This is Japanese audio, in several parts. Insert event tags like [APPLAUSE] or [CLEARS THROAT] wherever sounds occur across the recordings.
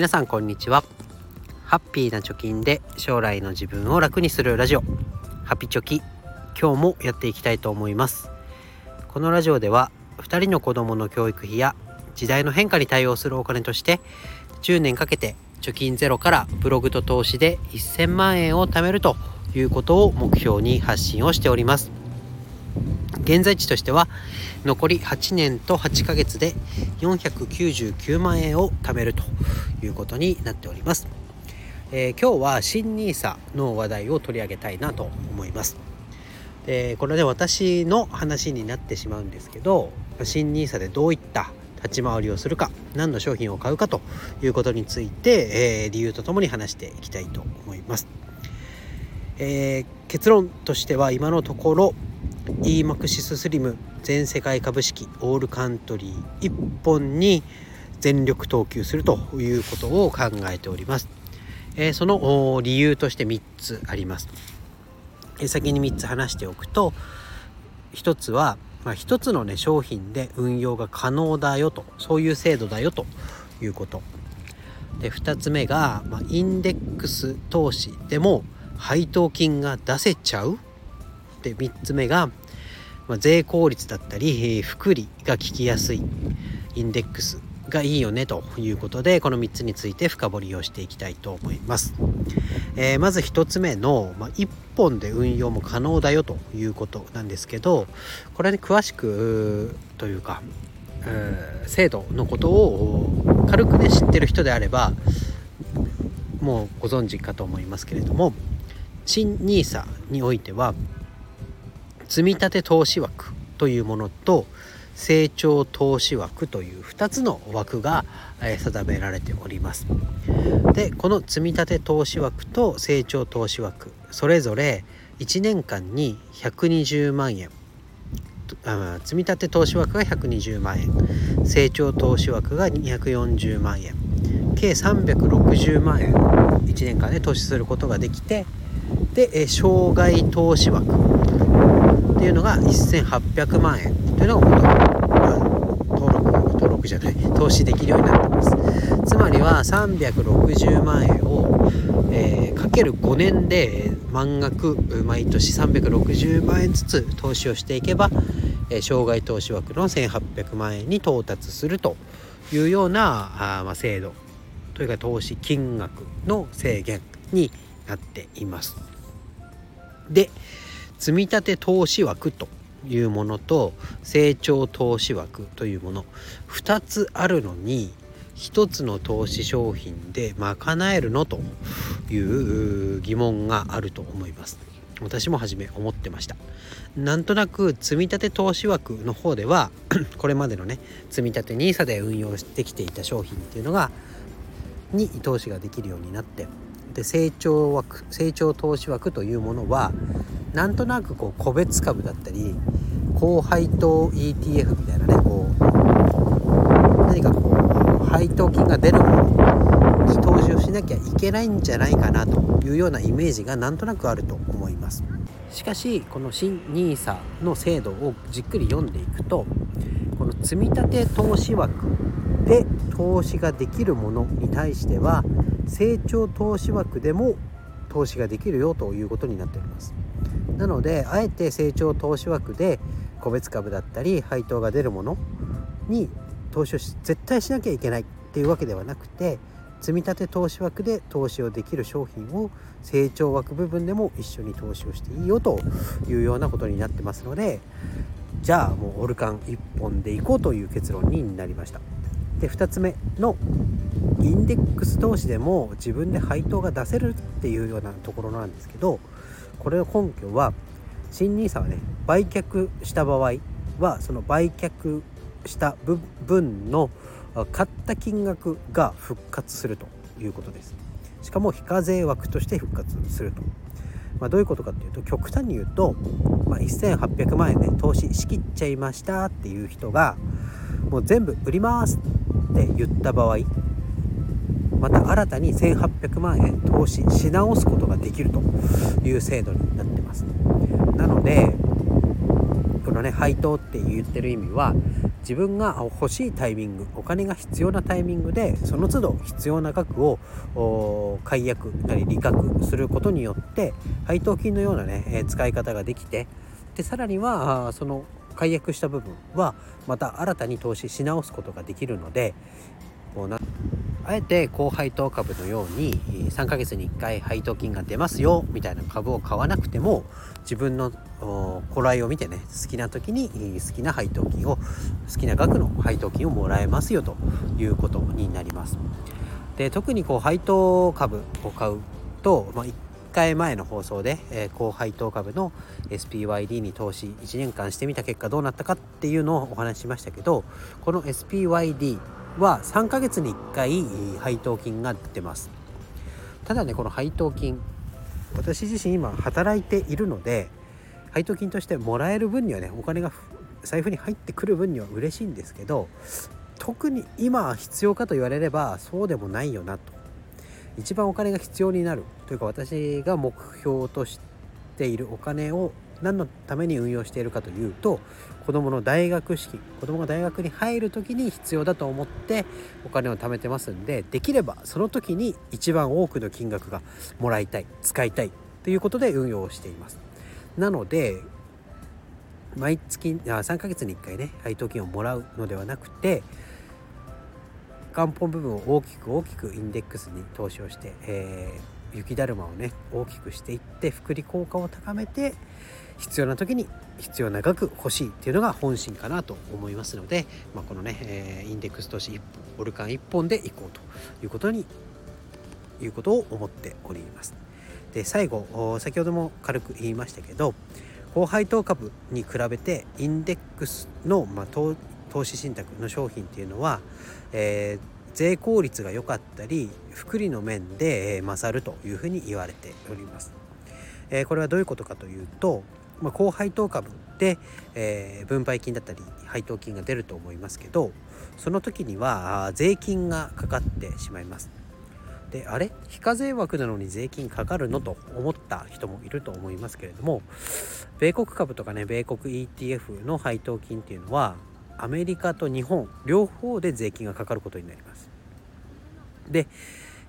皆さんこんにちは。ハッピーな貯金で将来の自分を楽にするラジオ。ハピチョキ今日もやっていきたいと思います。このラジオでは2人の子供の教育費や時代の変化に対応するお金として10年かけて貯金ゼロからブログと投資で1000万円を貯めるということを目標に発信をしております。現在地としては残り8年と8ヶ月で499万円を貯めるということになっております、えー、今日は新 nisa の話題を取り上げたいなと思います。でこれで私の話になってしまうんですけど新 nisa でどういった立ち回りをするか何の商品を買うかということについて、えー、理由とともに話していきたいと思います、えー、結論としては今のところ EMAXIS スリム全世界株式オールカントリー1本に全力投球するということを考えております、えー、その理由として3つあります、えー、先に3つ話しておくと1つは、まあ、1つのね商品で運用が可能だよとそういう制度だよということ。で2つ目が、まあ、インデックス投資でも配当金が出せちゃうで3つ目が、まあ、税効率だったり福利が効きやすいインデックスがいいよねということでこの3つについて深掘りをしていきたいと思います、えー、まず1つ目の、まあ、1本で運用も可能だよということなんですけどこれに詳しくというか制度のことを軽くね知ってる人であればもうご存知かと思いますけれども新 NISA においては積立投資枠というものと成長投資枠という2つの枠が定められております。でこの積立投資枠と成長投資枠それぞれ1年間に120万円。積立投資枠が120万円。成長投資枠が240万円。計360万円1年間で投資することができてで障害投資枠。っていうのが1800万円というのが元、ま、登録登録じゃない [LAUGHS] 投資できるようになってますつまりは360万円を、えー、かける5年で満額毎年360万円ずつ投資をしていけば、えー、障害投資枠の1800万円に到達するというようなあ、まあ、制度というか投資金額の制限になっています。で積立投資枠というものと成長投資枠というもの。2つあるのに1つの投資商品で賄えるのという疑問があると思います。私も初め思ってました。なんとなく積立投資枠の方では [CLEARS THROAT] これまでのね積立 NISA で運用してきていた商品っていうのがに投資ができるようになってで成長枠成長投資枠というものはなんとなくこう個別株だったり高配当 ETF みたいなねこう何かこう配当金が出るものに投資をしなきゃいけないんじゃないかなというようなイメージがなんとなくあると思います。しかしこの新 NISA の制度をじっくり読んでいくとこの積立投資枠で投資ができるものに対しては成長投資枠でも投資ができるよということになっております。なのであえて成長投資枠で個別株だったり配当が出るものに投資を絶対しなきゃいけないっていうわけではなくて積み立て投資枠で投資をできる商品を成長枠部分でも一緒に投資をしていいよというようなことになってますのでじゃあもうオルカン1本でいこうという結論になりました。で2つ目のインデックス投資でも自分で配当が出せるっていうようなところなんですけどこれの根拠は新 NISA はね売却した場合はその売却した分の買った金額が復活するということです。しかも非課税枠として復活すると、まあ、どういうことかっていうと極端に言うと、まあ、1800万円ね投資しきっちゃいましたっていう人がもう全部売りますって言った場合また新たに1800万円投資し直すことができるという制度になってます。なのでこのね配当って言ってる意味は自分が欲しいタイミングお金が必要なタイミングでその都度必要な額を解約なり利確することによって配当金のようなね使い方ができてでさらにはその解約した部分はまた新たに投資し直すことができるのでこうなあえて高配当株のように3ヶ月に1回配当金が出ますよみたいな株を買わなくても自分の頃合いを見てね好きな時に好きな配当金を好きな額の配当金をもらえますよということになります。で特にこう配当株を買うと、まあ、1回前の放送で、えー、高配当株の SPYD に投資1年間してみた結果どうなったかっていうのをお話ししましたけどこの SPYD は3ヶ月に1回配当金が出ます。ただねこの配当金私自身今働いているので配当金としてもらえる分にはねお金が財布に入ってくる分には嬉しいんですけど特に今必要かと言われればそうでもないよなと。一番お金が必要になるというか私が目標としているお金を何のために運用しているかというと子どもの大学式子どもが大学に入る時に必要だと思ってお金を貯めてますんでできればその時に一番多くの金額がもらいたい使いたいということで運用をしています。なので毎月あ3ヶ月に1回ね配当金をもらうのではなくて元本部分を大きく大きくインデックスに投資をして、えー、雪だるまをね大きくしていって複利効果を高めて必要な時に必要な額欲しいっていうのが本心かなと思いますので、まあ、このね、えー、インデックス投資1本オルカン1本でいこうということにいうことを思っております。で最後先ほども軽く言いましたけど高配当株に比べてインデックスの、まあ、投資信託の商品っていうのは、えー、税効率が良かったり複利の面で勝るというふうに言われております。これはどういうことかというとま、高配当株で、え、分配金だったり配当金が出ると思いますけどその時には税金がかかってしまいます。であれ？非課税枠なのに税金かかるのと思った人もいると思いますけれども米国株とかね米国 ETF の配当金っていうのはアメリカと日本両方で税金がかかることになります。で、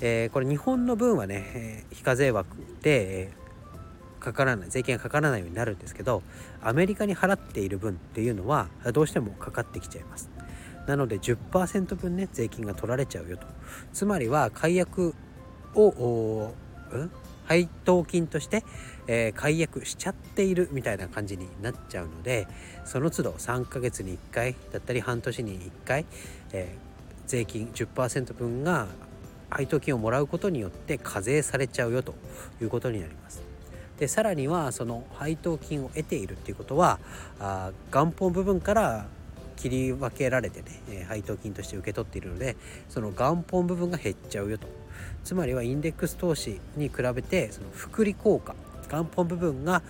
えー、これ日本の分はね、えー、非課税枠で、えかからない税金がかからないようになるんですけどアメリカに払っている分っていうのはどうしてもかかってきちゃいます。なので10%分ね税金が取られちゃうよと。つまりは解約を、うん、配当金として、えー、解約しちゃっているみたいな感じになっちゃうのでその都度3ヶ月に1回だったり半年に1回、えー、税金10%分が配当金をもらうことによって課税されちゃうよということになります。でさらにはその配当金を得ているっていうことはあ元本部分から切り分けられてね、え配当金として受け取っているのでその元本部分が減っちゃうよと。つまりはインデックス投資に比べてその複利効果元本部分が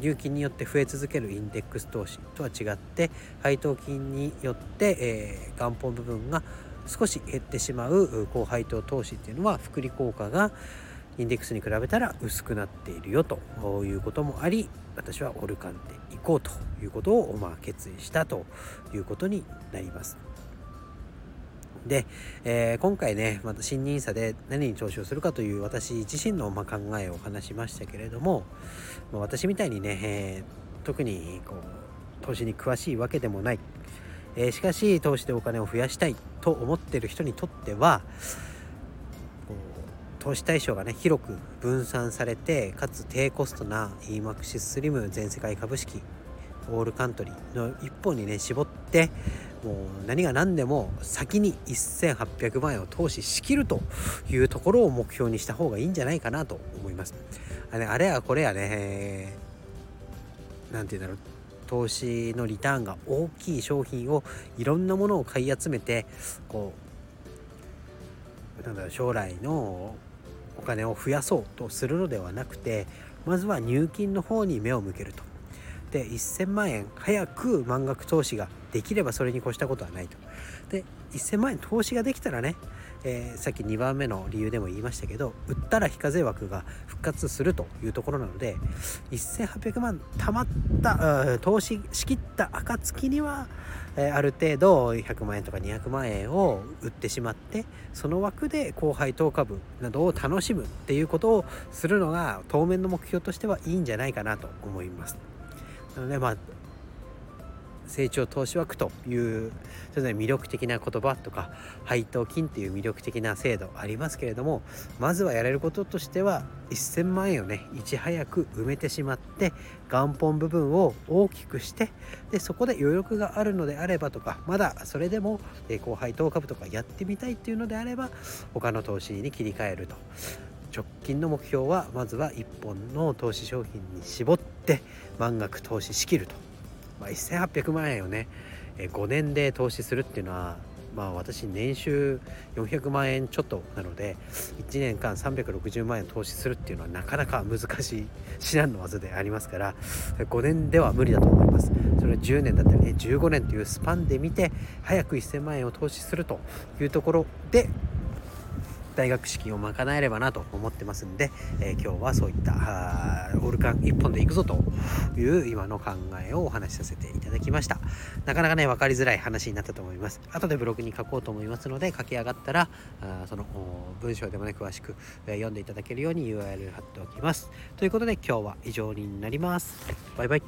入金によって増え続けるインデックス投資とは違って配当金によって、えー、元本部分が少し減ってしまう高配当投資っていうのは複利効果がインデックスに比べたら薄くなっているよということもあり私はオルカンで行こうということをまあ決意したということになります。で、えー、今回ねまた新 NISA で何に投資をするかという私自身のま考えを話しましたけれども、ま、私みたいにね、えー、特にこう投資に詳しいわけでもない、えー、しかし投資でお金を増やしたいと思ってる人にとっては投資対象がね広く分散されてかつ低コストな EMAXIS スリム全世界株式オールカントリーの一本にね絞ってもう何が何でも先に1800万円を投資しきるというところを目標にした方がいいんじゃないかなと思います。あれあれやこれやね何て言うんだろう投資のリターンが大きい商品をいろんなものを買い集めてこうなんだろう将来のお金を増やそうとするのではなくてまずは入金の方に目を向けると。で1000万円早く満額投資ができればそれに越したことはないとで1000万円投資ができたらねえー、さっき2番目の理由でも言いましたけど売ったら非課税枠が復活するというところなので1800万貯まった投資しきった暁には、えー、ある程度100万円とか200万円を売ってしまってその枠で高配当株などを楽しむっていうことをするのが当面の目標としてはいいんじゃないかなと思います。なのでまあ成長投資枠というそれぞれ魅力的な言葉とか配当金っていう魅力的な制度ありますけれどもまずはやれることとしては1000万円をねいち早く埋めてしまって元本部分を大きくしてでそこで余力があるのであればとかまだそれでも高配当株とかやってみたいっていうのであれば他の投資に切り替えると。直近の目標はまずは1本の投資商品に絞って満額投資しきるとまあ、1800万円をね5年で投資するっていうのはまあ私年収400万円ちょっとなので1年間360万円投資するっていうのはなかなか難しい至難の技でありますから5年では無理だと思います。それは10年だったりね15年というスパンで見て早く1000万円を投資するというところで大学資金を賄えればなと思ってますんで、えー、今日はそういったオルカン1本でいくぞという今の考えをお話しさせていただきました。なかなかね分かりづらい話になったと思います。後でブログに書こうと思いますので書き上がったらあその文章でもね詳しく、え、読んでいただけるように URL 貼っておきます。ということで今日は以上になります。バイバイ。